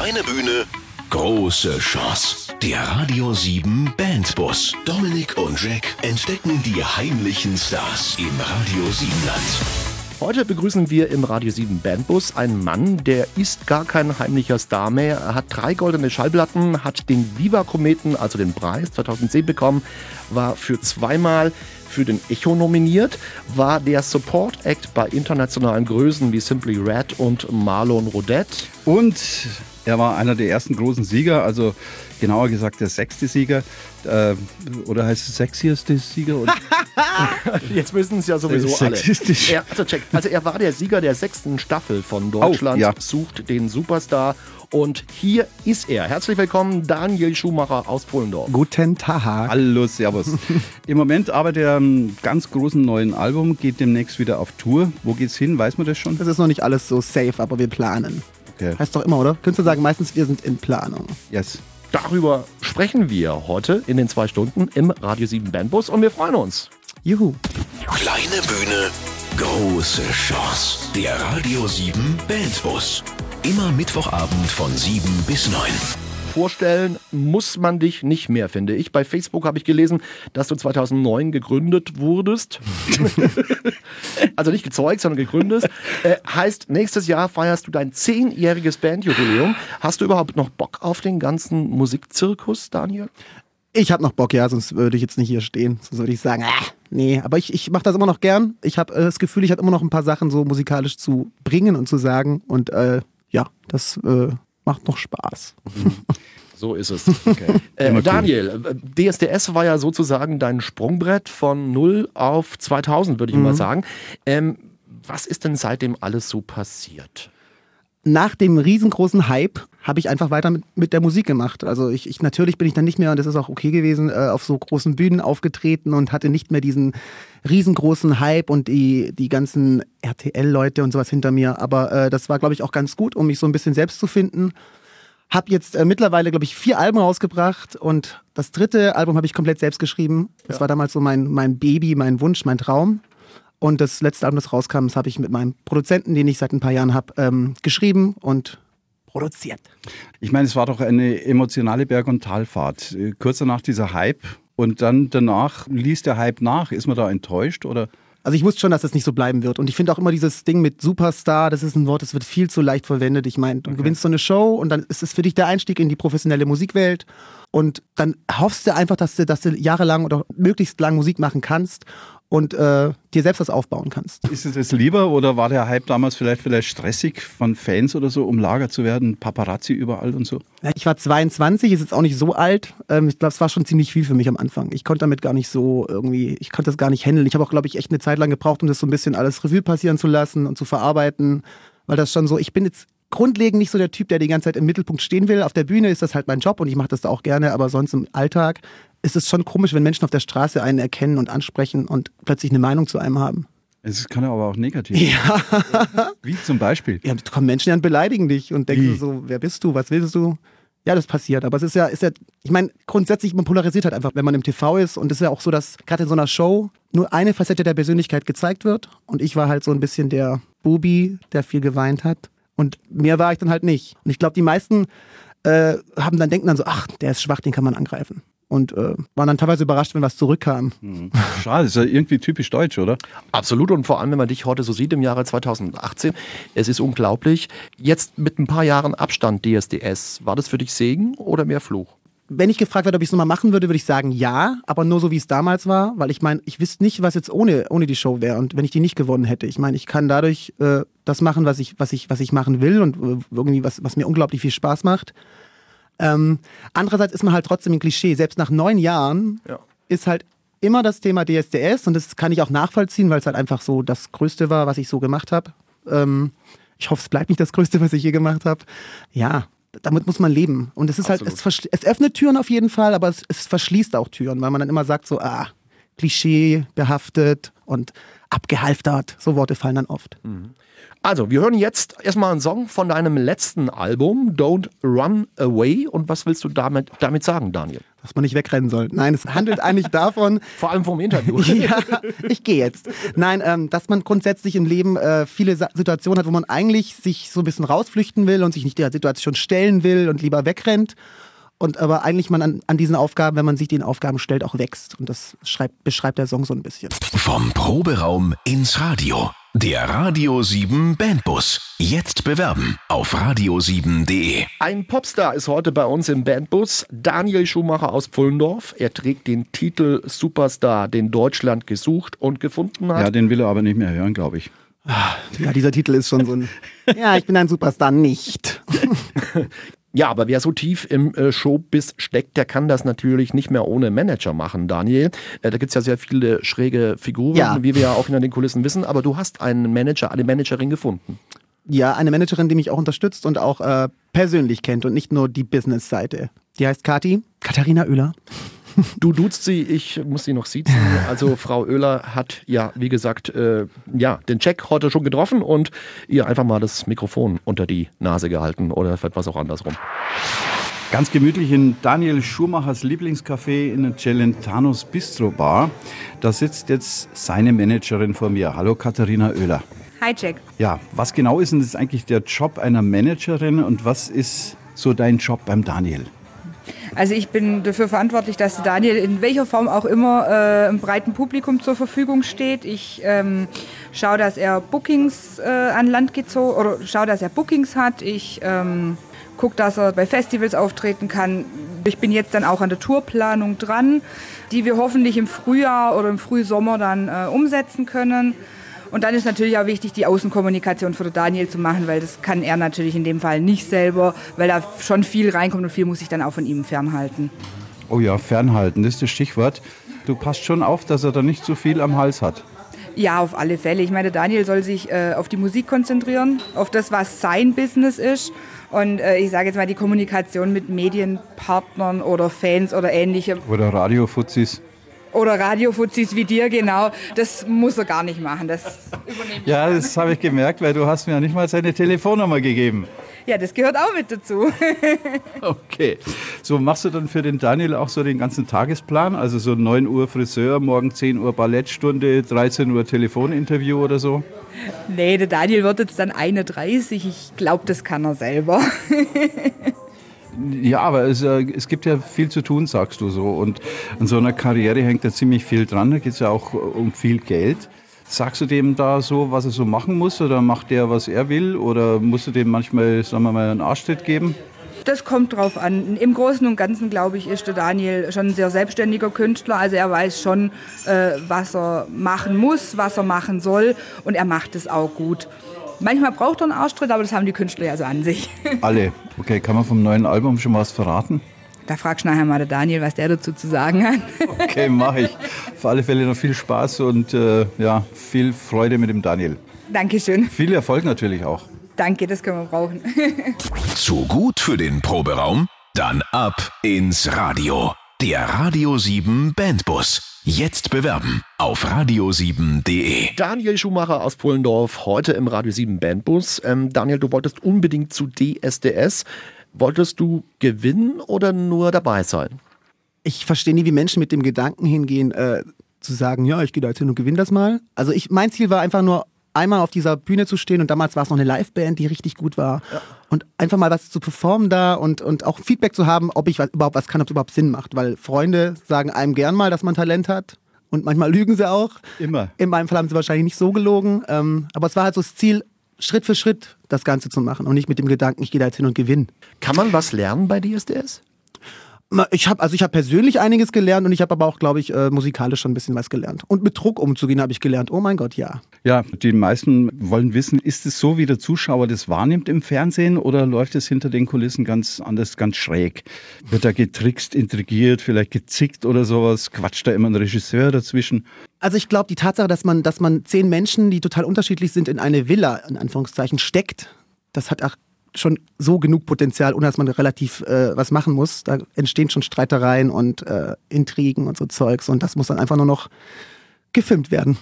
Kleine Bühne, große Chance. Der Radio 7 Bandbus. Dominik und Jack entdecken die heimlichen Stars im Radio 7 Land. Heute begrüßen wir im Radio 7 Bandbus einen Mann, der ist gar kein heimlicher Star mehr. Er hat drei goldene Schallplatten, hat den Viva Kometen, also den Preis 2010 bekommen, war für zweimal für den Echo nominiert, war der Support Act bei internationalen Größen wie Simply Red und Marlon Rodette. Und er war einer der ersten großen Sieger, also genauer gesagt der sechste Sieger. Äh, oder heißt es sexieste Sieger? Jetzt wissen es ja sowieso alle. Er, also, check, also er war der Sieger der sechsten Staffel von Deutschland Oh, ja. sucht den Superstar. Und hier ist er. Herzlich willkommen, Daniel Schumacher aus Pullendorf. Guten Tag. Hallo, Servus. Im Moment arbeitet er an einem ganz großen neuen Album, geht demnächst wieder auf Tour. Wo geht's hin? Weiß man das schon? Das ist noch nicht alles so safe, aber wir planen. Okay. Heißt doch immer, oder? Könntest du sagen, meistens wir sind in Planung. Yes. Darüber sprechen wir heute in den zwei Stunden im Radio 7 Bandbus und wir freuen uns. Juhu. Kleine Bühne, große Chance. Der Radio 7 Bandbus. Immer Mittwochabend von 7 bis 9. Vorstellen muss man dich nicht mehr, finde ich. Bei Facebook habe ich gelesen, dass du 2009 gegründet wurdest. also nicht gezeugt, sondern gegründet. Äh, heißt, nächstes Jahr feierst du dein zehnjähriges Bandjubiläum. Hast du überhaupt noch Bock auf den ganzen Musikzirkus, Daniel? Ich habe noch Bock, ja, sonst würde ich jetzt nicht hier stehen. Sonst würde ich sagen, ah, nee. Aber ich, ich mache das immer noch gern. Ich habe äh, das Gefühl, ich habe immer noch ein paar Sachen so musikalisch zu bringen und zu sagen. Und äh, ja, das äh, macht noch Spaß. So ist es. äh, Daniel, äh, DSDS war ja sozusagen dein Sprungbrett von 0 auf 2000, würde ich mal sagen. Ähm, was ist denn seitdem alles so passiert? nach dem riesengroßen Hype habe ich einfach weiter mit, mit der Musik gemacht. Also ich, ich natürlich bin ich dann nicht mehr, und das ist auch okay gewesen, äh, auf so großen Bühnen aufgetreten und hatte nicht mehr diesen riesengroßen Hype und die, die ganzen RTL-Leute und sowas hinter mir. Aber äh, das war, glaube ich, auch ganz gut, um mich so ein bisschen selbst zu finden. Hab jetzt äh, mittlerweile, glaube ich, vier Alben rausgebracht und das dritte Album habe ich komplett selbst geschrieben. Das war damals so mein, mein Baby, mein Wunsch, mein Traum. Und das letzte Album, das rauskam, das habe ich mit meinem Produzenten, den ich seit ein paar Jahren habe, ähm, geschrieben und produziert. Ich meine, es war doch eine emotionale Berg- und Talfahrt. Äh, Kurz danach dieser Hype und dann danach ließ der Hype nach. Ist man da enttäuscht oder? Also ich wusste schon, dass das nicht so bleiben wird. Und ich finde auch immer dieses Ding mit Superstar, das ist ein Wort, das wird viel zu leicht verwendet. Ich meine, du gewinnst so eine Show und dann ist es für dich der Einstieg in die professionelle Musikwelt. Und dann hoffst du einfach, dass du, dass du jahrelang oder möglichst lang Musik machen kannst und äh, dir selbst was aufbauen kannst. Ist es das lieber oder war der Hype damals vielleicht vielleicht stressig von Fans oder so, umlagert zu werden, Paparazzi überall und so? Ich war 22, ist jetzt auch nicht so alt. Ähm, Ich glaube, es war schon ziemlich viel für mich am Anfang. Ich konnte damit gar nicht so irgendwie, ich konnte das gar nicht handeln. Ich habe auch, glaube ich, echt eine Zeit lang gebraucht, um das so ein bisschen alles Revue passieren zu lassen und zu verarbeiten. Weil das schon so, ich bin jetzt grundlegend nicht so der Typ, der die ganze Zeit im Mittelpunkt stehen will. Auf der Bühne ist das halt mein Job und ich mache das da auch gerne, aber sonst im Alltag ist es schon komisch, wenn Menschen auf der Straße einen erkennen und ansprechen und plötzlich eine Meinung zu einem haben. Es kann aber auch negativ. Ja. Wie zum Beispiel. Ja, da kommen Menschen ja und beleidigen dich und denken Wie? so, wer bist du, was willst du? Ja, das passiert. Aber es ist ja, ist ja, ich meine, grundsätzlich, man polarisiert halt einfach, wenn man im TV ist. Und es ist ja auch so, dass gerade in so einer Show nur eine Facette der Persönlichkeit gezeigt wird. Und ich war halt so ein bisschen der Bubi, der viel geweint hat. Und mehr war ich dann halt nicht. Und ich glaube, die meisten äh, haben dann denken dann so, ach, der ist schwach, den kann man angreifen. Und äh, waren dann teilweise überrascht, wenn was zurückkam. Schade, ist ja irgendwie typisch deutsch, oder? Absolut und vor allem, wenn man dich heute so sieht im Jahre 2018, es ist unglaublich. Jetzt mit ein paar Jahren Abstand DSDS, war das für dich Segen oder mehr Fluch? Wenn ich gefragt werde, ob ich es nochmal machen würde, würde ich sagen ja, aber nur so, wie es damals war, weil ich meine, ich wüsste nicht, was jetzt ohne, ohne die Show wäre und wenn ich die nicht gewonnen hätte. Ich meine, ich kann dadurch äh, das machen, was ich, was, ich, was ich machen will und äh, irgendwie was, was mir unglaublich viel Spaß macht. Ähm, andererseits ist man halt trotzdem ein Klischee. Selbst nach neun Jahren Ja. ist halt immer das Thema DSDS und das kann ich auch nachvollziehen, weil es halt einfach so das Größte war, was ich so gemacht habe. Ähm, ich hoffe, es bleibt nicht das Größte, was ich je gemacht habe. Ja, damit muss man leben. Und es ist halt, es, es öffnet Türen auf jeden Fall, aber es, es verschließt auch Türen, weil man dann immer sagt so, ah, Klischee behaftet und abgehalftert. So Worte fallen dann oft. Also, wir hören jetzt erstmal einen Song von deinem letzten Album, Don't Run Away. Und was willst du damit, damit sagen, Daniel? dass man nicht wegrennen soll. Nein, es handelt eigentlich davon. Vor allem vom Interview. ja, ich gehe jetzt. Nein, ähm, dass man grundsätzlich im Leben äh, viele Sa Situationen hat, wo man eigentlich sich so ein bisschen rausflüchten will und sich nicht der Situation stellen will und lieber wegrennt. Und aber eigentlich man an, an diesen Aufgaben, wenn man sich den Aufgaben stellt, auch wächst. Und das schreibt, beschreibt der Song so ein bisschen. Vom Proberaum ins Radio. Der Radio 7 Bandbus. Jetzt bewerben auf radio7.de. Ein Popstar ist heute bei uns im Bandbus. Daniel Schumacher aus Pfullendorf. Er trägt den Titel Superstar, den Deutschland gesucht und gefunden hat. Ja, den will er aber nicht mehr hören, glaube ich. Ja, dieser Titel ist schon so ein. Ja, ich bin ein Superstar nicht. Ja, aber wer so tief im äh, Showbiz steckt, der kann das natürlich nicht mehr ohne Manager machen, Daniel. Äh, da gibt's ja sehr viele schräge Figuren, Ja. wie wir ja auch hinter den Kulissen wissen, aber du hast einen Manager, eine Managerin gefunden. Ja, eine Managerin, die mich auch unterstützt und auch äh, persönlich kennt und nicht nur die Business-Seite. Die heißt Kati, Katharina Oehler. Du duzt sie, ich muss sie noch siezen. Also Frau Oehler hat ja, wie gesagt, äh, ja, den Check heute schon getroffen und ihr einfach mal das Mikrofon unter die Nase gehalten oder etwas auch andersrum. Ganz gemütlich in Daniel Schumachers Lieblingscafé in der Celentanos Bistro Bar. Da sitzt jetzt seine Managerin vor mir. Hallo Katharina Oehler. Hi Jack. Ja, was genau ist denn das eigentlich der Job einer Managerin und was ist so dein Job beim Daniel? Also ich bin dafür verantwortlich, dass Daniel in welcher Form auch immer äh, im breiten Publikum zur Verfügung steht. Ich ähm, schaue, dass er Bookings äh, an Land gezogen oder schaue, dass er Bookings hat. Ich ähm, gucke, dass er bei Festivals auftreten kann. Ich bin jetzt dann auch an der Tourplanung dran, die wir hoffentlich im Frühjahr oder im Frühsommer dann äh, umsetzen können. Und dann ist natürlich auch wichtig, die Außenkommunikation für Daniel zu machen, weil das kann er natürlich in dem Fall nicht selber, weil da schon viel reinkommt und viel muss ich dann auch von ihm fernhalten. Oh ja, fernhalten, das ist das Stichwort. Du passt schon auf, dass er da nicht so viel am Hals hat. Ja, auf alle Fälle. Ich meine, Daniel soll sich äh, auf die Musik konzentrieren, auf das, was sein Business ist. Und äh, ich sage jetzt mal, die Kommunikation mit Medienpartnern oder Fans oder ähnlichem Oder Radiofuzis. Oder Radiofuzis wie dir, genau, das muss er gar nicht machen. Das übernehme ich. Ja, das habe ich gemerkt, weil du hast mir ja nicht mal seine Telefonnummer gegeben. Ja, das gehört auch mit dazu. Okay. So, machst du dann für den Daniel auch so den ganzen Tagesplan? Also so 9 Uhr Friseur, morgen 10 Uhr Ballettstunde, 13 Uhr Telefoninterview oder so? Nee, der Daniel wird jetzt dann 31. Ich glaube, das kann er selber. Ja, aber es, äh, es gibt ja viel zu tun, sagst du so. Und an so einer Karriere hängt ja ziemlich viel dran. Da geht es ja auch um viel Geld. Sagst du dem da so, was er so machen muss? Oder macht der, was er will? Oder musst du dem manchmal, sagen wir mal, einen Arschtritt geben? Das kommt drauf an. Im Großen und Ganzen, glaube ich, ist der Daniel schon ein sehr selbstständiger Künstler. Also er weiß schon, äh, was er machen muss, was er machen soll. Und er macht es auch gut. Manchmal braucht er einen Arschtritt, aber das haben die Künstler ja so an sich. Alle. Okay, kann man vom neuen Album schon was verraten? Da fragst du nachher mal der Daniel, was der dazu zu sagen hat. Okay, mache ich. Auf alle Fälle noch viel Spaß und äh, ja, viel Freude mit dem Daniel. Dankeschön. Viel Erfolg natürlich auch. Danke, das können wir brauchen. Zu gut für den Proberaum? Dann ab ins Radio. Der Radio 7 Bandbus. Jetzt bewerben auf radio7.de. Daniel Schumacher aus Pullendorf, heute im Radio 7 Bandbus. Ähm, Daniel, du wolltest unbedingt zu DSDS. Wolltest du gewinnen oder nur dabei sein? Ich verstehe nie, wie Menschen mit dem Gedanken hingehen, äh, zu sagen, ja, ich gehe da jetzt hin und gewinne das mal. Also ich, mein Ziel war einfach nur, einmal auf dieser Bühne zu stehen und damals war es noch eine Liveband, die richtig gut war. Und einfach mal was zu performen da und, und auch Feedback zu haben, ob ich was, überhaupt was kann, ob es überhaupt Sinn macht. Weil Freunde sagen einem gern mal, dass man Talent hat. Und manchmal lügen sie auch. Immer. In meinem Fall haben sie wahrscheinlich nicht so gelogen. Ähm, aber es war halt so das Ziel, Schritt für Schritt das Ganze zu machen und nicht mit dem Gedanken, ich gehe da jetzt hin und gewinne. Kann man was lernen bei DSDS? Ich habe also ich habe persönlich einiges gelernt und ich habe aber auch, glaube ich, äh, musikalisch schon ein bisschen was gelernt. Und mit Druck umzugehen habe ich gelernt. Oh mein Gott, ja. Ja, die meisten wollen wissen, ist es so, wie der Zuschauer das wahrnimmt im Fernsehen oder läuft es hinter den Kulissen ganz anders, ganz schräg? Wird da getrickst, intrigiert, vielleicht gezickt oder sowas? Quatscht da immer ein Regisseur dazwischen? Also ich glaube, die Tatsache, dass man, dass man zehn Menschen, die total unterschiedlich sind, in eine Villa, in Anführungszeichen, steckt, das hat auch schon so genug Potenzial, ohne dass man relativ äh, was machen muss. Da entstehen schon Streitereien und äh, Intrigen und so Zeugs und das muss dann einfach nur noch gefilmt werden.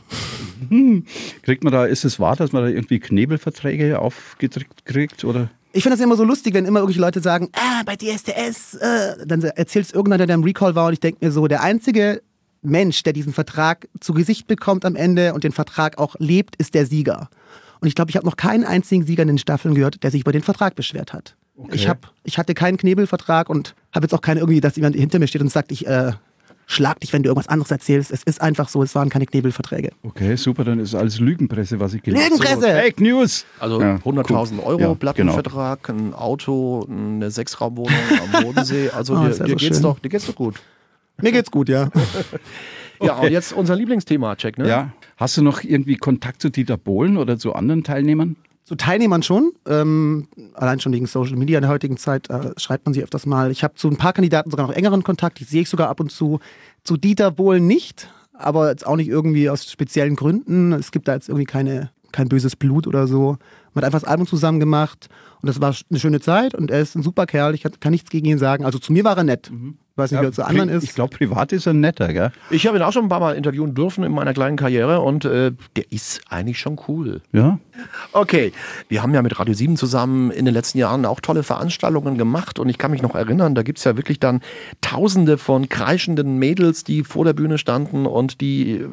Kriegt man da, ist es wahr, dass man da irgendwie Knebelverträge aufgedrückt kriegt oder? ich finde das immer so lustig, wenn immer irgendwelche Leute sagen, ah, bei DSDS, äh, dann erzählst irgendeiner, der im Recall war und ich denke mir so, der einzige Mensch, der diesen Vertrag zu Gesicht bekommt am Ende und den Vertrag auch lebt, ist der Sieger. Und ich glaube, ich habe noch keinen einzigen Sieger in den Staffeln gehört, der sich über den Vertrag beschwert hat. Okay. Ich, hab, ich hatte keinen Knebelvertrag und habe jetzt auch keine irgendwie, dass jemand hinter mir steht und sagt, ich äh, schlag dich, wenn du irgendwas anderes erzählst. Es ist einfach so, es waren keine Knebelverträge. Okay, super, dann ist alles Lügenpresse, was ich gelesen habe. Lügenpresse! So, Fake News! Also ja, 100.000 cool. Euro ja, Plattenvertrag, genau. ein Auto, eine Sechsraumwohnung am Bodensee. Also oh, dir, dir, geht's doch, dir geht's doch gut. Mir geht's gut, ja. Ja, und jetzt unser Lieblingsthema, Check, ne? Ja. Hast du noch irgendwie Kontakt zu Dieter Bohlen oder zu anderen Teilnehmern? Zu Teilnehmern schon. Ähm, allein schon wegen Social Media in der heutigen Zeit äh, schreibt man sich öfters mal. Ich habe zu ein paar Kandidaten sogar noch engeren Kontakt. Die sehe ich sogar ab und zu. Zu Dieter Bohlen nicht, aber jetzt auch nicht irgendwie aus speziellen Gründen. Es gibt da jetzt irgendwie keine, kein böses Blut oder so. Man hat einfach das Album zusammen gemacht und das war eine schöne Zeit und er ist ein super Kerl. Ich kann nichts gegen ihn sagen. Also zu mir war er nett. Mhm. Ich weiß nicht, ja, wie er zu anderen ist. Ich glaube, privat ist er netter, gell? Ich habe ihn auch schon ein paar Mal interviewen dürfen in meiner kleinen Karriere und äh, der ist eigentlich schon cool. Ja. Okay, wir haben ja mit Radio 7 zusammen in den letzten Jahren auch tolle Veranstaltungen gemacht und ich kann mich noch erinnern, da gibt es ja wirklich dann tausende von kreischenden Mädels, die vor der Bühne standen und die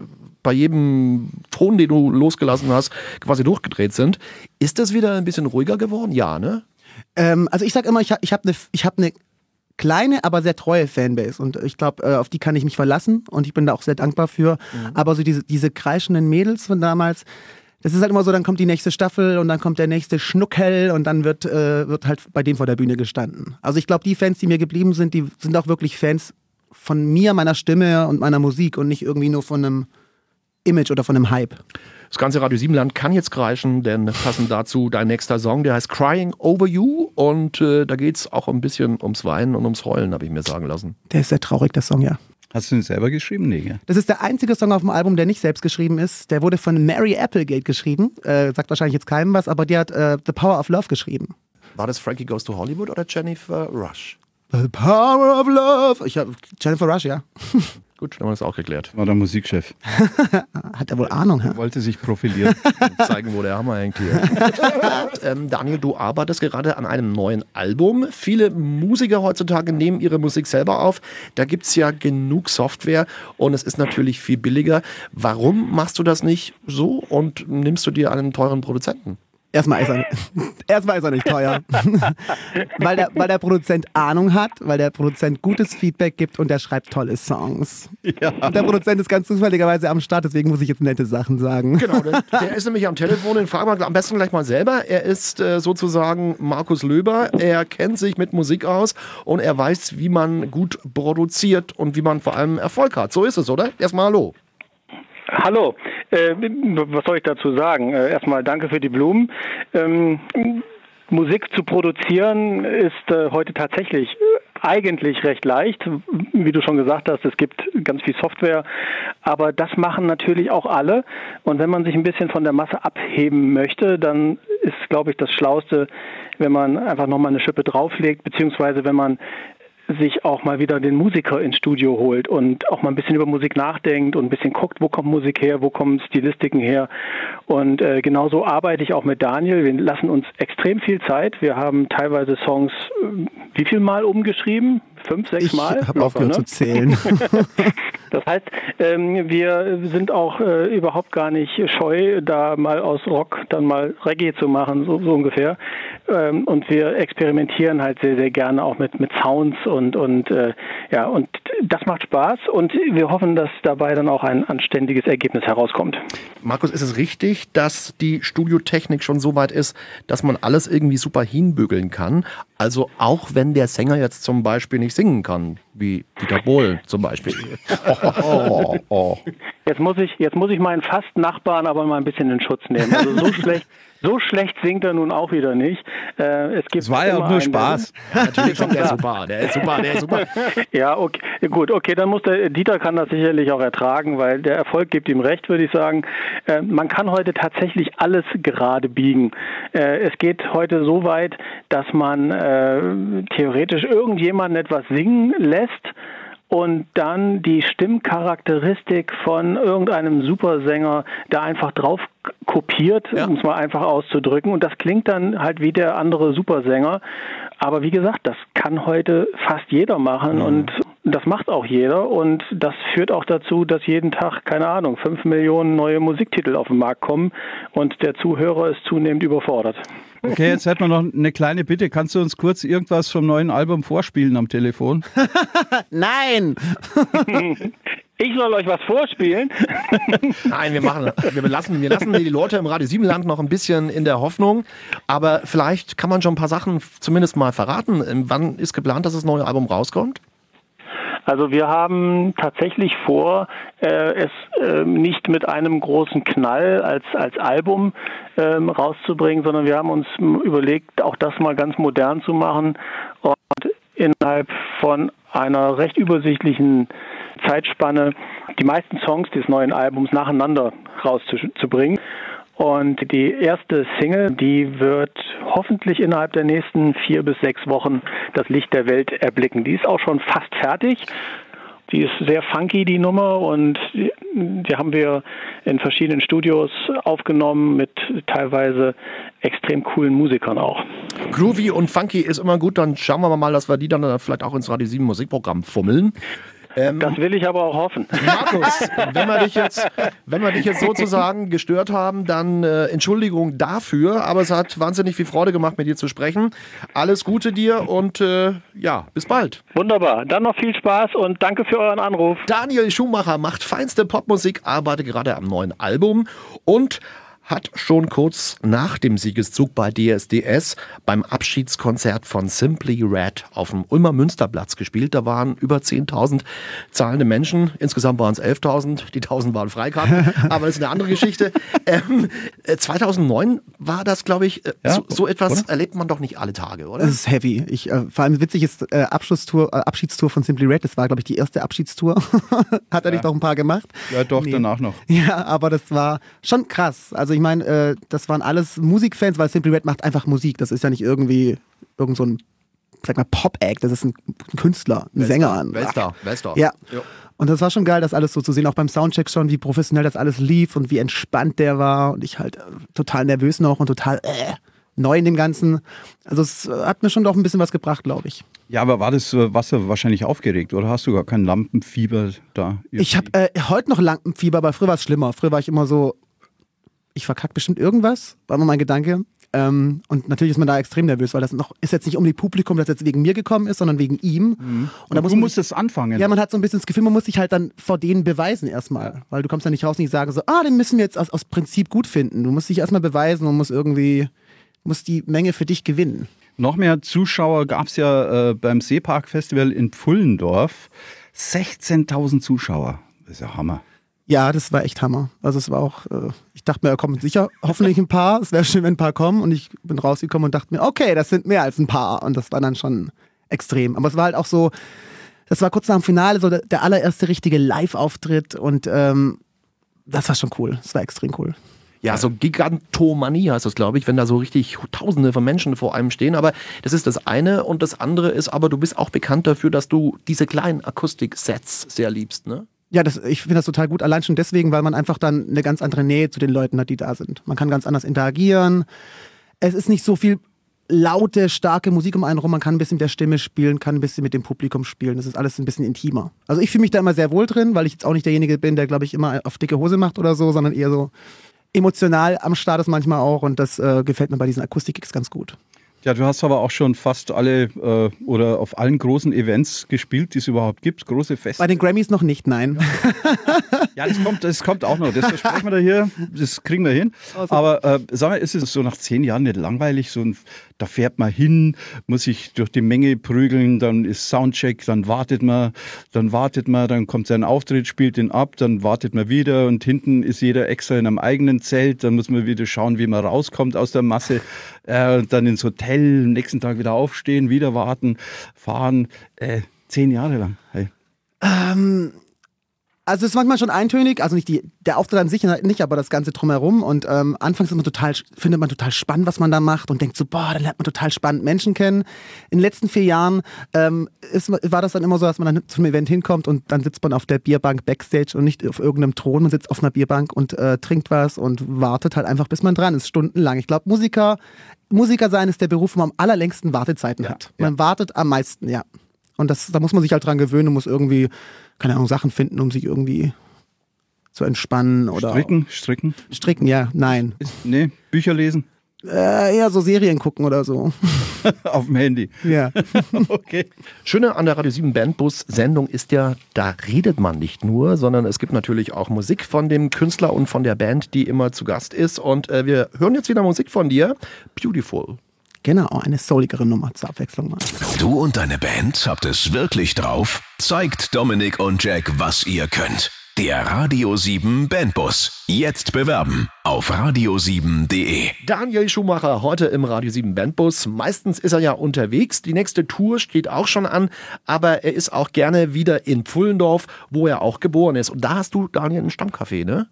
bei jedem Ton, den du losgelassen hast, quasi durchgedreht sind. Ist das wieder ein bisschen ruhiger geworden? Ja, ne? Ähm, also ich sage immer, ich, ich habe eine hab ne kleine, aber sehr treue Fanbase. Und ich glaube, äh, auf die kann ich mich verlassen und ich bin da auch sehr dankbar für. Mhm. Aber so diese, diese kreischenden Mädels von damals, das ist halt immer so, dann kommt die nächste Staffel und dann kommt der nächste Schnuckel und dann wird, äh, wird halt bei dem vor der Bühne gestanden. Also ich glaube, die Fans, die mir geblieben sind, die sind auch wirklich Fans von mir, meiner Stimme und meiner Musik und nicht irgendwie nur von einem Image oder von einem Hype. Das ganze Radio 7 Land kann jetzt kreischen, denn passend dazu dein nächster Song, der heißt Crying Over You und äh, da geht es auch ein bisschen ums Weinen und ums Heulen, habe ich mir sagen lassen. Der ist sehr traurig, der Song, ja. Hast du ihn selber geschrieben? Nee, ja. Das ist der einzige Song auf dem Album, der nicht selbst geschrieben ist. Der wurde von Mary Applegate geschrieben. Äh, sagt wahrscheinlich jetzt keinem was, aber die hat äh, The Power of Love geschrieben. War das Frankie Goes to Hollywood oder Jennifer Rush? The Power of Love. Ich hab, Jennifer Rush, ja. Gut, dann haben wir das auch geklärt. War der Musikchef. Hat er wohl Ahnung, ja? Wollte sich profilieren. zeigen, wo der Hammer hängt hier. ähm, Daniel, du arbeitest gerade an einem neuen Album. Viele Musiker heutzutage nehmen ihre Musik selber auf. Da gibt es ja genug Software und es ist natürlich viel billiger. Warum machst du das nicht so und nimmst du dir einen teuren Produzenten? Erstmal ist, er, erstmal ist er nicht teuer. weil, der, weil der Produzent Ahnung hat, weil der Produzent gutes Feedback gibt und der schreibt tolle Songs. Ja. Und der Produzent ist ganz zufälligerweise am Start, deswegen muss ich jetzt nette Sachen sagen. Genau, der, der ist nämlich am Telefon, den fragen wir am besten gleich mal selber. Er ist äh, sozusagen Markus Löber, er kennt sich mit Musik aus und er weiß, wie man gut produziert und wie man vor allem Erfolg hat. So ist es, oder? Erstmal Hallo. Hallo, äh, was soll ich dazu sagen? Äh, erstmal danke für die Blumen. Ähm, Musik zu produzieren ist äh, heute tatsächlich eigentlich recht leicht. Wie du schon gesagt hast, es gibt ganz viel Software, aber das machen natürlich auch alle. Und wenn man sich ein bisschen von der Masse abheben möchte, dann ist, glaube ich, das Schlauste, wenn man einfach nochmal eine Schippe drauflegt, beziehungsweise wenn man sich auch mal wieder den Musiker ins Studio holt und auch mal ein bisschen über Musik nachdenkt und ein bisschen guckt, wo kommt Musik her, wo kommen Stilistiken her. Und äh, genauso arbeite ich auch mit Daniel. Wir lassen uns extrem viel Zeit. Wir haben teilweise Songs äh, wie viel Mal umgeschrieben? Fünf, sechs Mal? Ich habe aufgehört ne? zu zählen. das heißt, ähm, wir sind auch äh, überhaupt gar nicht scheu, da mal aus Rock dann mal Reggae zu machen, so, so ungefähr. Ähm, und wir experimentieren halt sehr, sehr gerne auch mit, mit Sounds und, und äh, ja, und das macht Spaß und wir hoffen, dass dabei dann auch ein anständiges Ergebnis herauskommt. Markus, ist es richtig, dass die Studiotechnik schon so weit ist, dass man alles irgendwie super hinbügeln kann? Also auch wenn der Sänger jetzt zum Beispiel nicht singen kann, wie Dieter Bohlen zum Beispiel. Oh, oh, oh. Jetzt muss ich, jetzt muss ich meinen fast Nachbarn aber mal ein bisschen in Schutz nehmen. Also so schlecht, so schlecht singt er nun auch wieder nicht. Äh, es gibt es war ja auch nur Spaß. Ja, natürlich kommt der super. Der ist super, der ist super. ja, okay, gut, okay, dann muss der Dieter kann das sicherlich auch ertragen, weil der Erfolg gibt ihm recht, würde ich sagen. Äh, man kann heute tatsächlich alles gerade biegen. Äh, es geht heute so weit, dass man äh, theoretisch irgendjemanden etwas singen lässt und dann die Stimmcharakteristik von irgendeinem Supersänger da einfach drauf kopiert, ja. um es mal einfach auszudrücken. Und das klingt dann halt wie der andere Supersänger. Aber wie gesagt, das kann heute fast jeder machen mhm. und das macht auch jeder und das führt auch dazu, dass jeden Tag, keine Ahnung, fünf Millionen neue Musiktitel auf den Markt kommen und der Zuhörer ist zunehmend überfordert. Okay, jetzt hätten wir noch eine kleine Bitte. Kannst du uns kurz irgendwas vom neuen Album vorspielen am Telefon? Nein! Ich soll euch was vorspielen? Nein, wir machen, wir lassen, wir lassen die Leute im Radio 7 Land noch ein bisschen in der Hoffnung. Aber vielleicht kann man schon ein paar Sachen zumindest mal verraten. Wann ist geplant, dass das neue Album rauskommt? Also wir haben tatsächlich vor, äh, es äh, nicht mit einem großen Knall als, als Album ähm, rauszubringen, sondern wir haben uns überlegt, auch das mal ganz modern zu machen und innerhalb von einer recht übersichtlichen Zeitspanne die meisten Songs des neuen Albums nacheinander rauszubringen. Und die erste Single, die wird hoffentlich innerhalb der nächsten vier bis sechs Wochen das Licht der Welt erblicken. Die ist auch schon fast fertig. Die ist sehr funky, die Nummer, und die, die haben wir in verschiedenen Studios aufgenommen mit teilweise extrem coolen Musikern auch. Groovy und funky ist immer gut, dann schauen wir mal, dass wir die dann vielleicht auch ins Radio 7 Musikprogramm fummeln. Ähm, das will ich aber auch hoffen. Markus, wenn wir dich jetzt, wenn wir dich jetzt sozusagen gestört haben, dann äh, Entschuldigung dafür, aber es hat wahnsinnig viel Freude gemacht, mit dir zu sprechen. Alles Gute dir und äh, ja, bis bald. Wunderbar. Dann noch viel Spaß und danke für euren Anruf. Daniel Schumacher macht feinste Popmusik, arbeitet gerade am neuen Album und hat schon kurz nach dem Siegeszug bei DSDS beim Abschiedskonzert von Simply Red auf dem Ulmer Münsterplatz gespielt. Da waren über 10.000 zahlende Menschen. Insgesamt waren es 11.000. Die 1.000 waren Freikarten. Aber das ist eine andere Geschichte. Ähm, 2009 äh, war das, glaube ich, äh, ja, so, so, etwas oder? erlebt man doch nicht alle Tage, oder? Das ist heavy. Ich, äh, vor allem witzig ist äh, Abschlusstour, äh, Abschiedstour von Simply Red. Das war, glaube ich, die erste Abschiedstour. Hat er ja. nicht noch ein paar gemacht? Ja, doch, nee. danach noch. Ja, aber das war schon krass. Also ich meine, äh, das waren alles Musikfans, weil Simply Red macht einfach Musik. Das ist ja nicht irgendwie irgend so ein, sag mal, Pop-Act. Das ist ein, Künstler, ein Wester, Sänger. Wester, Wester. Ja. Jo. Und das war schon geil, das alles so zu sehen. Auch beim Soundcheck schon, wie professionell das alles lief und wie entspannt der war. Und ich halt äh, total nervös noch und total äh, neu in dem Ganzen. Also es äh, hat mir schon doch ein bisschen was gebracht, glaube ich. Ja, aber war das äh, Wasser wahrscheinlich aufgeregt oder hast du gar kein Lampenfieber da? Irgendwie? Ich habe äh, heute noch Lampenfieber, aber früher war es schlimmer. Früher war ich immer so, ich verkacke bestimmt irgendwas, war immer mein Gedanke. Ähm, und natürlich ist man da extrem nervös, weil das noch ist jetzt nicht um die Publikum, das jetzt wegen mir gekommen ist, sondern wegen ihm. Mhm. Und, und muss du musst es anfangen. Ja, man hat so ein bisschen das Gefühl, man muss sich halt dann vor denen beweisen erstmal. Weil du kommst ja nicht raus und nicht sagen so, ah, den müssen wir jetzt aus, aus Prinzip gut finden. Du musst dich erstmal beweisen und musst irgendwie, musst die Menge für dich gewinnen. Noch mehr Zuschauer gab es ja äh, beim Seepark Festival in Pfullendorf. 16.000 Zuschauer. Das ist ja Hammer. Ja, das war echt Hammer. Also es war auch, äh, dachte mir, da kommen sicher hoffentlich ein paar. Es wäre schön, wenn ein paar kommen. Und ich bin rausgekommen und dachte mir, okay, das sind mehr als ein paar. Und das war dann schon extrem. Aber es war halt auch so, das war kurz nach dem Finale so der, allererste richtige Live-Auftritt. Und ähm, das war schon cool. Das war extrem cool. Ja, so Gigantomanie heißt das, glaube ich, wenn da so richtig Tausende von Menschen vor einem stehen. Aber das ist das eine. Und das andere ist aber, du bist auch bekannt dafür, dass du diese kleinen Akustik-Sets sehr liebst, ne? Ja, das, ich finde das total gut. Allein schon deswegen, weil man einfach dann eine ganz andere Nähe zu den Leuten hat, die da sind. Man kann ganz anders interagieren. Es ist nicht so viel laute, starke Musik um einen rum. Man kann ein bisschen mit der Stimme spielen, kann ein bisschen mit dem Publikum spielen. Das ist alles ein bisschen intimer. Also ich fühle mich da immer sehr wohl drin, weil ich jetzt auch nicht derjenige bin, der, glaube ich, immer auf dicke Hose macht oder so, sondern eher so emotional am Start ist manchmal auch. Und das äh, gefällt mir bei diesen Akustik-Gigs ganz gut. Ja, du hast aber auch schon fast alle äh, oder auf allen großen Events gespielt, die es überhaupt gibt. Große Feste. Bei den Grammys noch nicht, nein. ja, das kommt, das kommt auch noch. Das versprechen wir da hier. Das kriegen wir hin. Also. Aber äh, sag mal, ist es so nach zehn Jahren nicht langweilig? So ein, da fährt man hin, muss sich durch die Menge prügeln, dann ist Soundcheck, dann wartet man, dann wartet man, dann kommt sein Auftritt, spielt den ab, dann wartet man wieder und hinten ist jeder extra in einem eigenen Zelt. Dann muss man wieder schauen, wie man rauskommt aus der Masse. Äh, dann ins Hotel, am nächsten Tag wieder aufstehen, wieder warten, fahren. Äh, zehn Jahre lang. Hey. Ähm, Also es ist manchmal schon eintönig, also nicht die, der Auftritt an sich nicht, aber das Ganze drumherum. Und ähm, anfangs ist man total, findet man total spannend, was man da macht und denkt so, boah, da lernt man total spannend Menschen kennen. In den letzten vier Jahren ähm, ist, war das dann immer so, dass man dann zum Event hinkommt und dann sitzt man auf der Bierbank Backstage und nicht auf irgendeinem Thron. Man sitzt auf einer Bierbank und äh, trinkt was und wartet halt einfach, bis man dran ist, stundenlang. Ich glaube, Musiker, Musiker sein ist der Beruf, wo man am allerlängsten Wartezeiten Ja, hat. Man wartet am meisten, ja. Und das, da muss man sich halt dran gewöhnen und muss irgendwie, keine Ahnung, Sachen finden, um sich irgendwie zu entspannen oder Stricken, stricken. stricken, ja, nein. Ist, nee, Bücher lesen. Äh, eher so Serien gucken oder so. Auf dem Handy. Ja. Okay. Schöne an der Radio 7 Bandbus-Sendung ist ja, da redet man nicht nur, sondern es gibt natürlich auch Musik von dem Künstler und von der Band, die immer zu Gast ist. Und äh, wir hören jetzt wieder Musik von dir. Beautiful. Genau, eine souligere Nummer zur Abwechslung mal. Du und deine Band habt es wirklich drauf? Zeigt Dominik und Jack, was ihr könnt. Der Radio 7 Bandbus. Jetzt bewerben auf radio7.de. Daniel Schumacher heute im Radio 7 Bandbus. Meistens ist er ja unterwegs. Die nächste Tour steht auch schon an, aber er ist auch gerne wieder in Pfullendorf, wo er auch geboren ist. Und da hast du, Daniel, einen Stammcafé, ne?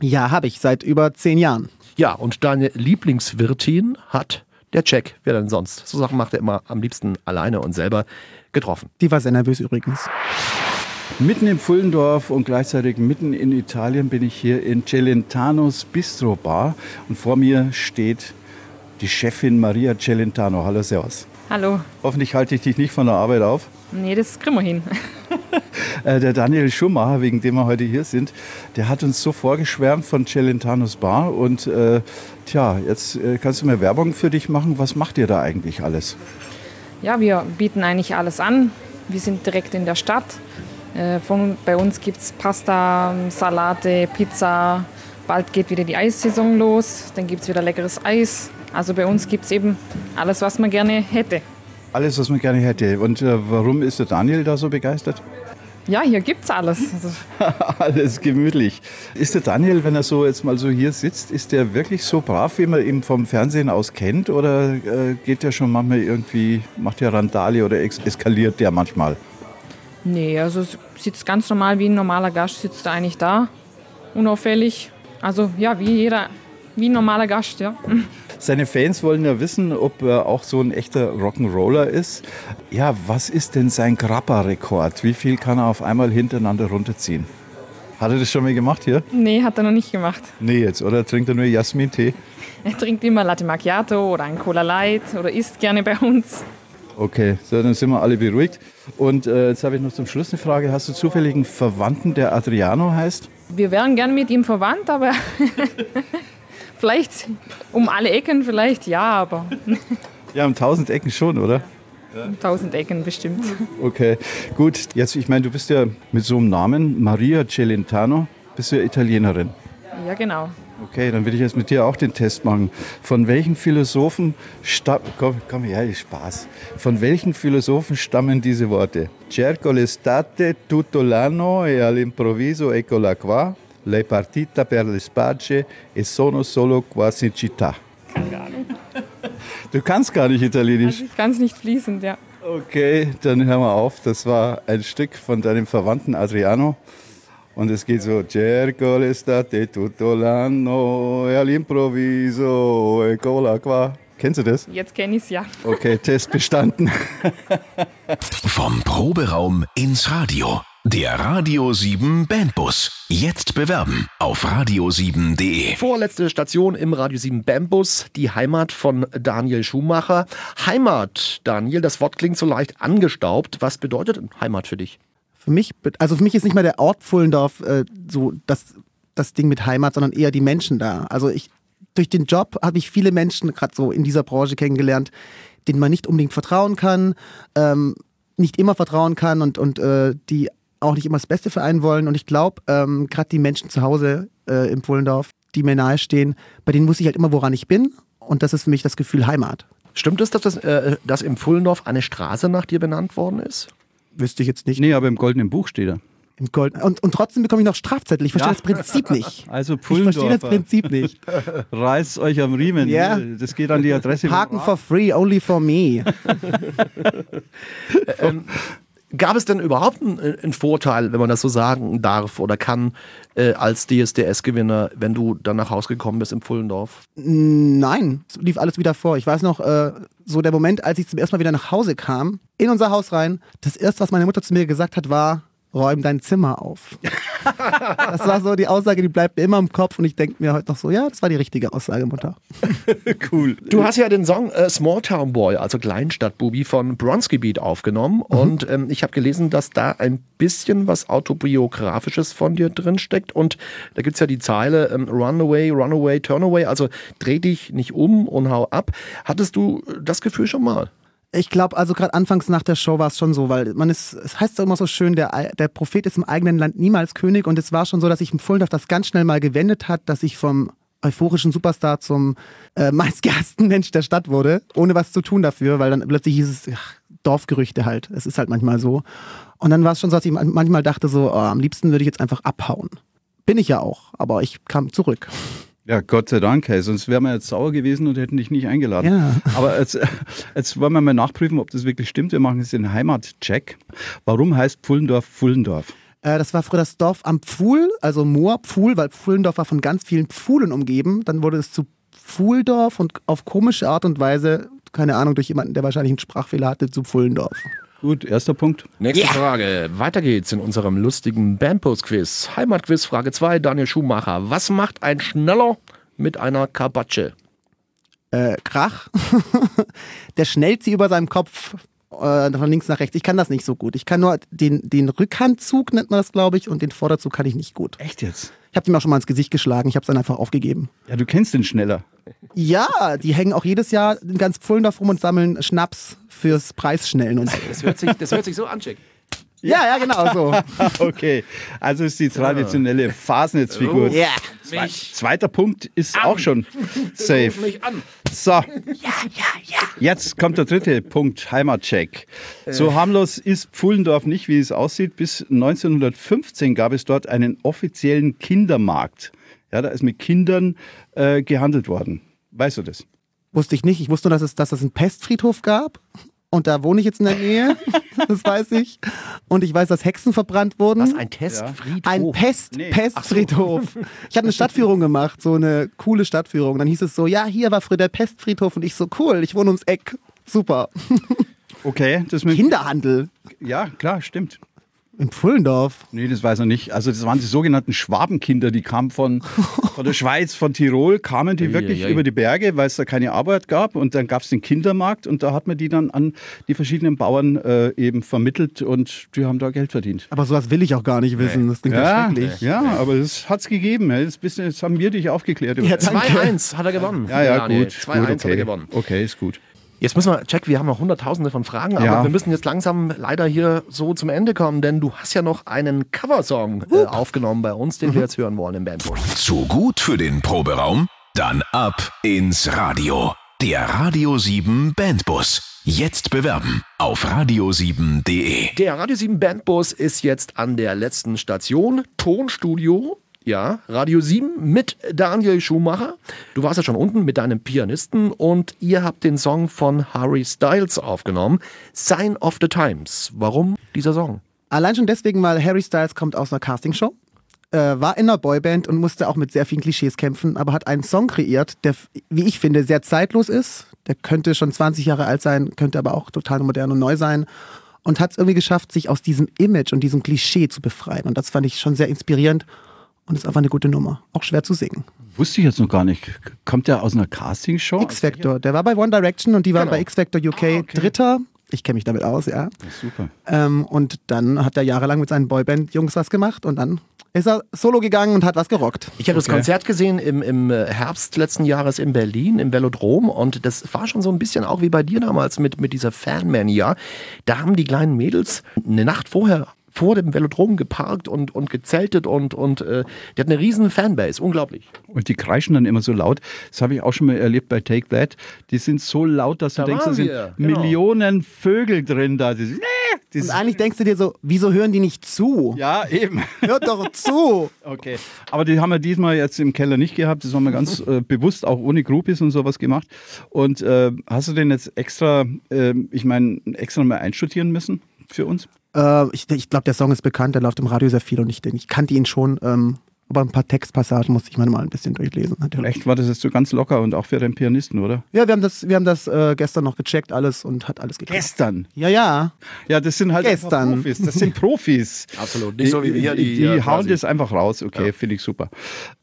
Ja, habe ich seit über zehn Jahren. Ja, und deine Lieblingswirtin hat der Jack, wer denn sonst? So Sachen macht er immer am liebsten alleine und selber getroffen. Die war sehr nervös übrigens. Mitten im Pfullendorf und gleichzeitig mitten in Italien bin ich hier in Celentanos Bistro Bar und vor mir steht die Chefin Maria Celentano. Hallo, Servus. Hallo. Hoffentlich halte ich dich nicht von der Arbeit auf. Nee, das kriegen wir hin. Äh, der Daniel Schumacher, wegen dem wir heute hier sind, der hat uns so vorgeschwärmt von Celentanos Bar und äh, tja, jetzt äh, kannst du mir Werbung für dich machen. Was macht ihr da eigentlich alles? Ja, wir bieten eigentlich alles an. Wir sind direkt in der Stadt. Äh, Von, bei uns gibt es Pasta, Salate, Pizza. Bald geht wieder die Eissaison los. Dann gibt es wieder leckeres Eis. Also bei uns gibt es eben alles, was man gerne hätte. Alles, was man gerne hätte. Und äh, warum ist der Daniel da so begeistert? Ja, hier gibt es alles. Also, Alles gemütlich. Ist der Daniel, wenn er so jetzt mal so hier sitzt, ist der wirklich so brav, wie man ihn vom Fernsehen aus kennt? Oder äh, geht der schon manchmal irgendwie, macht der Randale oder eskaliert der manchmal? nee, also sitzt ganz normal wie ein normaler Gast, sitzt er eigentlich da. Unauffällig. Also ja, wie jeder, wie ein normaler Gast, ja. Seine Fans wollen ja wissen, ob er auch so ein echter Rock'n'Roller ist. Ja, was ist denn sein Grappa-Rekord? Wie viel kann er auf einmal hintereinander runterziehen? Hat er das schon mal gemacht hier? Nee, hat er noch nicht gemacht. Nee, jetzt, oder? Trinkt er nur Jasmin-Tee? Er trinkt immer Latte Macchiato oder ein Cola Light oder isst gerne bei uns. Okay, so, dann sind wir alle beruhigt. Und äh, jetzt habe ich noch zum Schluss eine Frage. Hast du zufällig einen Verwandten, der Adriano heißt? Wir wären gern mit ihm verwandt, aber vielleicht um alle Ecken vielleicht ja, aber Ja, um tausend Ecken schon, oder? um tausend Ecken bestimmt. Okay, gut. Jetzt, ich meine, du bist ja mit so einem Namen, Maria Celentano, bist du ja Italienerin. Ja, genau. Okay, dann will ich jetzt mit dir auch den Test machen. Von welchen Philosophen stammen, komm, komm her, Spaß. Von welchen Philosophen stammen diese Worte? Cerco l'estate tutto l'anno e all'improvviso eccola qua, lei partita per le spacce e sono solo quasi in città. Keine Ahnung. Du kannst gar nicht Italienisch. Also ich kann es nicht fließend, ja. Okay, dann hör mal auf. Das war ein Stück von deinem Verwandten Adriano. Und es geht so, Cerco l'estate tutto l'anno e all'improvviso eccola qua. Kennst du das? Jetzt kenne ich es ja. Okay, Test bestanden. Vom Proberaum ins Radio. Der Radio 7 Bandbus. Jetzt bewerben auf radio7.de. Vorletzte Station im Radio 7 Bambus, die Heimat von Daniel Schumacher. Heimat, Daniel, das Wort klingt so leicht angestaubt. Was bedeutet Heimat für dich? Für mich, also für mich ist nicht mal der Ort Pfullendorf äh, so das, das Ding mit Heimat, sondern eher die Menschen da. Also ich, durch den Job habe ich viele Menschen gerade so in dieser Branche kennengelernt, denen man nicht unbedingt vertrauen kann, ähm, nicht immer vertrauen kann und, und äh, die auch nicht immer das Beste für einen wollen. Und ich glaube, ähm, gerade die Menschen zu Hause äh, im Pfullendorf, die mir nahestehen, bei denen wusste ich halt immer, woran ich bin. Und das ist für mich das Gefühl Heimat. Stimmt es, dass, das, äh, dass im Pfullendorf eine Straße nach dir benannt worden ist? Wüsste ich jetzt nicht. Nee, aber im goldenen Buch steht er. Im Gold und, und trotzdem bekomme ich noch Strafzettel. Ich verstehe das Prinzip nicht. Also Ich verstehe das Prinzip nicht. reißt euch am Riemen. Ja. Das geht an die Adresse. Parken for free, only for me. Gab es denn überhaupt einen, einen, Vorteil, wenn man das so sagen darf oder kann, äh, als DSDS-Gewinner, wenn du dann nach Hause gekommen bist im Pfullendorf? Nein, es lief alles wieder vor. Ich weiß noch, äh, so der Moment, als ich zum ersten Mal wieder nach Hause kam, in unser Haus rein, das erste, was meine Mutter zu mir gesagt hat, war, räum dein Zimmer auf. das war so die Aussage, die bleibt mir immer im Kopf und ich denke mir heute noch so, ja, das war die richtige Aussage, Mutter. cool. Du hast ja den Song äh, Small Town Boy, also Kleinstadtbubi von Bronski Beat aufgenommen mhm. und ähm, ich habe gelesen, dass da ein bisschen was autobiografisches von dir drin steckt und da gibt es ja die Zeile ähm, Run away, run away, turn away, also dreh dich nicht um und hau ab. Hattest du das Gefühl schon mal? Ich glaube, also gerade anfangs nach der Show war es schon so, weil man ist, es heißt ja immer so schön, der, der Prophet ist im eigenen Land niemals König und es war schon so, dass sich im Fullendorf das ganz schnell mal gewendet hat, dass ich vom euphorischen Superstar zum äh, meistgehassten Mensch der Stadt wurde, ohne was zu tun dafür, weil dann plötzlich hieß es, ach, Dorfgerüchte halt, es ist halt manchmal so. Und dann war es schon so, dass ich manchmal dachte so, oh, am liebsten würde ich jetzt einfach abhauen. Bin ich ja auch, aber ich kam zurück. Ja, Gott sei Dank, hey, sonst wären wir jetzt sauer gewesen und hätten dich nicht eingeladen. Ja. Aber jetzt, jetzt wollen wir mal nachprüfen, ob das wirklich stimmt. Wir machen jetzt den Heimatcheck. Warum heißt Pfullendorf Pfullendorf? Äh, das war früher das Dorf am Pfuhl, also Moor, Pfuhl, weil Pfullendorf war von ganz vielen Pfuhlen umgeben. Dann wurde es zu Pfuhldorf und auf komische Art und Weise, keine Ahnung, durch jemanden, der wahrscheinlich einen Sprachfehler hatte, zu Pfullendorf. Gut, erster Punkt. Nächste yeah. Frage. Weiter geht's in unserem lustigen Bandpost-Quiz. Heimatquiz, Frage 2, Daniel Schumacher. Was macht ein schneller mit einer Kabatsche? Äh, Krach. Der schnellt sie über seinem Kopf äh, von links nach rechts. Ich kann das nicht so gut. Ich kann nur den, den Rückhandzug, nennt man das, glaube ich, und den Vorderzug kann ich nicht gut. Echt jetzt? Ich habe ihm auch schon mal ins Gesicht geschlagen. Ich habe es dann einfach aufgegeben. Ja, du kennst den schneller. Ja, die hängen auch jedes Jahr in ganz Pfullendorf rum und sammeln Schnaps fürs Preisschnellen und so. Das hört sich, das hört sich so an, Jack. Ja, ja, genau so. okay, also ist die traditionelle Fasnetzfigur. Oh, yeah. Zwei, zweiter Punkt ist an. auch schon safe. Mich an. So. Ja, ja, ja. Jetzt kommt der dritte Punkt, Heimatcheck. So harmlos ist Pfullendorf nicht, wie es aussieht. Bis 1915 gab es dort einen offiziellen Kindermarkt. Ja, da ist mit Kindern äh, gehandelt worden. Weißt du das? Wusste ich nicht. Ich wusste nur, dass es, dass es einen Pestfriedhof gab. Und da wohne ich jetzt in der Nähe, das weiß ich. Und ich weiß, dass Hexen verbrannt wurden. Was, ein Testfriedhof? Ein Pest, nee. Pestfriedhof. So. Ich habe eine Stadtführung gemacht, so eine coole Stadtführung. Dann hieß es so, ja, hier war früher der Pestfriedhof. Und ich so, cool, ich wohne ums Eck. Super. Okay, das mit Kinderhandel. Ja, klar, stimmt. In Pfullendorf? Nee, das weiß er nicht. Also das waren die sogenannten Schwabenkinder, die kamen von, von der Schweiz, von Tirol, kamen die wirklich über die Berge, weil es da keine Arbeit gab. Und dann gab es den Kindermarkt und da hat man die dann an die verschiedenen Bauern äh, eben vermittelt und die haben da Geld verdient. Aber sowas will ich auch gar nicht wissen. Das klingt ja, schrecklich. Ja, aber das hat es gegeben. Das, bisschen, das haben wir dich aufgeklärt. Ja, 2-1 hat er gewonnen. Ja, ja, gut. 2-1 okay. hat er gewonnen. Okay, ist gut. Jetzt müssen wir, Jack, wir haben noch hunderttausende von Fragen, aber ja. wir müssen jetzt langsam leider hier so zum Ende kommen, denn du hast ja noch einen Coversong äh, aufgenommen bei uns, den mhm. wir jetzt hören wollen im Bandbus. Zu gut für den Proberaum? Dann ab ins Radio. Der Radio 7 Bandbus. Jetzt bewerben auf radio7.de. Der Radio 7 Bandbus ist jetzt an der letzten Station, Tonstudio ja, Radio 7 mit Daniel Schumacher. Du warst ja schon unten mit deinem Pianisten und ihr habt den Song von Harry Styles aufgenommen. Sign of the Times. Warum dieser Song? Allein schon deswegen, weil Harry Styles kommt aus einer Castingshow, äh, war in einer Boyband und musste auch mit sehr vielen Klischees kämpfen, aber hat einen Song kreiert, der, wie ich finde, sehr zeitlos ist. Der könnte schon 20 Jahre alt sein, könnte aber auch total modern und neu sein und hat es irgendwie geschafft, sich aus diesem Image und diesem Klischee zu befreien. Und das fand ich schon sehr inspirierend und ist einfach eine gute Nummer. Auch schwer zu singen. Wusste ich jetzt noch gar nicht. Kommt der aus einer Castingshow? X-Factor. Der war bei One Direction und die waren genau. bei X-Factor UK ah, okay. Dritter. Ich kenne mich damit aus, ja. Super. Ähm, und dann hat er jahrelang mit seinen Boyband-Jungs was gemacht und dann ist er solo gegangen und hat was gerockt. Ich habe okay. das Konzert gesehen im, im Herbst letzten Jahres in Berlin, im Velodrom. Und das war schon so ein bisschen auch wie bei dir damals mit, mit dieser Fanmania. Da haben die kleinen Mädels eine Nacht vorher vor dem Velodrom geparkt und, und gezeltet und, und äh, der hat eine riesen Fanbase, unglaublich. Und die kreischen dann immer so laut. Das habe ich auch schon mal erlebt bei Take That. Die sind so laut, dass du da denkst, da sind. Genau. Millionen Vögel drin da. Die, die und eigentlich denkst du dir so, wieso hören die nicht zu? Ja, eben. Hört doch zu. Okay. Aber die haben wir diesmal jetzt im Keller nicht gehabt. Das haben wir ganz äh, bewusst auch ohne Groupies und sowas gemacht. Und äh, hast du den jetzt extra, äh, ich meine, extra mal einstudieren müssen für uns? Äh, ich ich glaube, der Song ist bekannt, der läuft im Radio sehr viel und ich, ich kannte ihn schon. Ähm, aber ein paar Textpassagen musste ich mir mal ein bisschen durchlesen. Natürlich. Echt war das jetzt so ganz locker und auch für den Pianisten, oder? Ja, wir haben das, wir haben das äh, gestern noch gecheckt, alles und hat alles geklappt. Gestern. Ja, ja. Ja, das sind halt Gestern. Profis. Das sind Profis. Absolut. Nicht so wie wir, die, die, äh, hauen das einfach raus. Okay, finde ich super.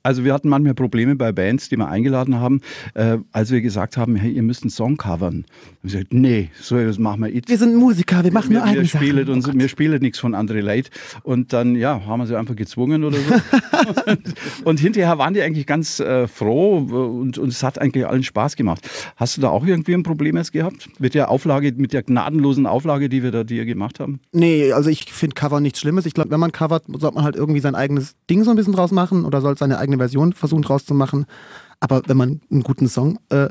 Also wir hatten manchmal Probleme bei Bands, die wir eingeladen haben, äh, als wir gesagt haben, hey, ihr müsst einen Song covern. Und wir gesagt, nee, so das machen wir it. Wir sind Musiker, wir machen wir, nur eigene Sachen. uns, Oh wir spielen nichts von Andre Leid. Und dann, ja, haben wir sie einfach gezwungen oder so. und, hinterher waren die eigentlich ganz äh, froh und, und es hat eigentlich allen Spaß gemacht. Hast du da auch irgendwie ein Problem jetzt gehabt? Mit der Auflage, mit der gnadenlosen Auflage, die wir da dir gemacht haben? Nee, also ich finde Cover nichts Schlimmes. Ich glaube, wenn man covert, sollte man halt irgendwie sein eigenes Ding so ein bisschen draus machen oder sollte seine eigene Version versuchen draus zu machen. Aber wenn man einen guten Song äh,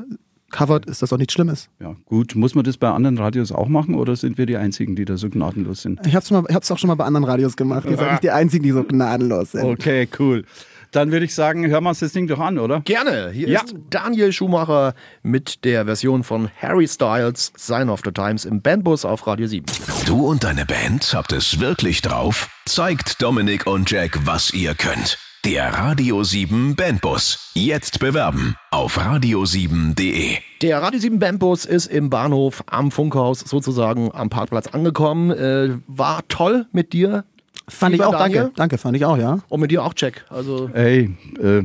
covert, ist das auch nichts Schlimmes. Ja, gut. Muss man das bei anderen Radios auch machen oder sind wir die Einzigen, die da so gnadenlos sind? Ich ich hab's auch schon mal bei anderen Radios gemacht. Ihr seid nicht die Einzigen, die so gnadenlos sind. Okay, cool. Dann würde ich sagen, hören wir uns das Ding doch an, oder? Gerne. Hier Ja. ist Daniel Schumacher mit der Version von Harry Styles, Sign of the Times im Bandbus auf Radio 7. Du und deine Band habt es wirklich drauf? Zeigt Dominik und Jack, was ihr könnt. Der Radio 7 Bandbus. Jetzt bewerben auf radio7.de. Der Radio 7 Bandbus ist im Bahnhof am Funkhaus sozusagen am Parkplatz angekommen. Äh, war toll mit dir. Fand ich Lieber auch, Daniel. danke. Danke, fand ich auch, ja. Und mit dir auch, Jack. Also, Ey, äh,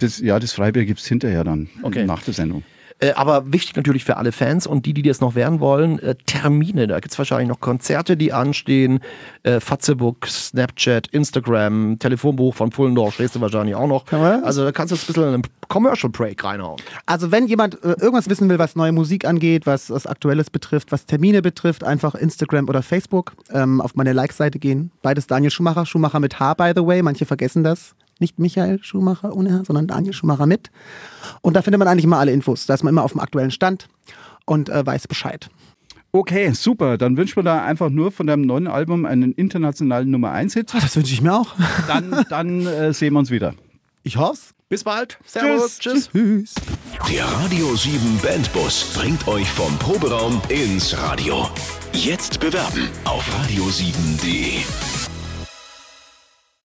das, ja, das Freibier gibt es hinterher dann, Okay. nach der Sendung. Äh, aber wichtig natürlich für alle Fans und die, die das noch werden wollen, äh, Termine. Da gibt es wahrscheinlich noch Konzerte, die anstehen. Äh, Fatzebook, Snapchat, Instagram, Telefonbuch von Pullendorf stehst du wahrscheinlich auch noch. was? Also da kannst du jetzt ein bisschen einen Commercial Break reinhauen. Also wenn jemand äh, irgendwas wissen will, was neue Musik angeht, was, was Aktuelles betrifft, was Termine betrifft, einfach Instagram oder Facebook ähm, auf meine Like-Seite gehen. Beides Daniel Schumacher. Schumacher mit H, by the way. Manche vergessen das. Nicht Michael Schumacher ohne H, sondern Daniel Schumacher mit. Und da findet man eigentlich immer alle Infos. Da ist man immer auf dem aktuellen Stand und äh, weiß Bescheid. Okay, super. Dann wünschen wir da einfach nur von deinem neuen Album einen internationalen Nummer 1-Hit. Ah, Das wünsche ich mir auch. Dann, dann äh, sehen wir uns wieder. Ich hoffe Bis bald. Servus. Tschüss. Tschüss. Der Radio 7 Bandbus bringt euch vom Proberaum ins Radio. Jetzt bewerben auf radio7.de.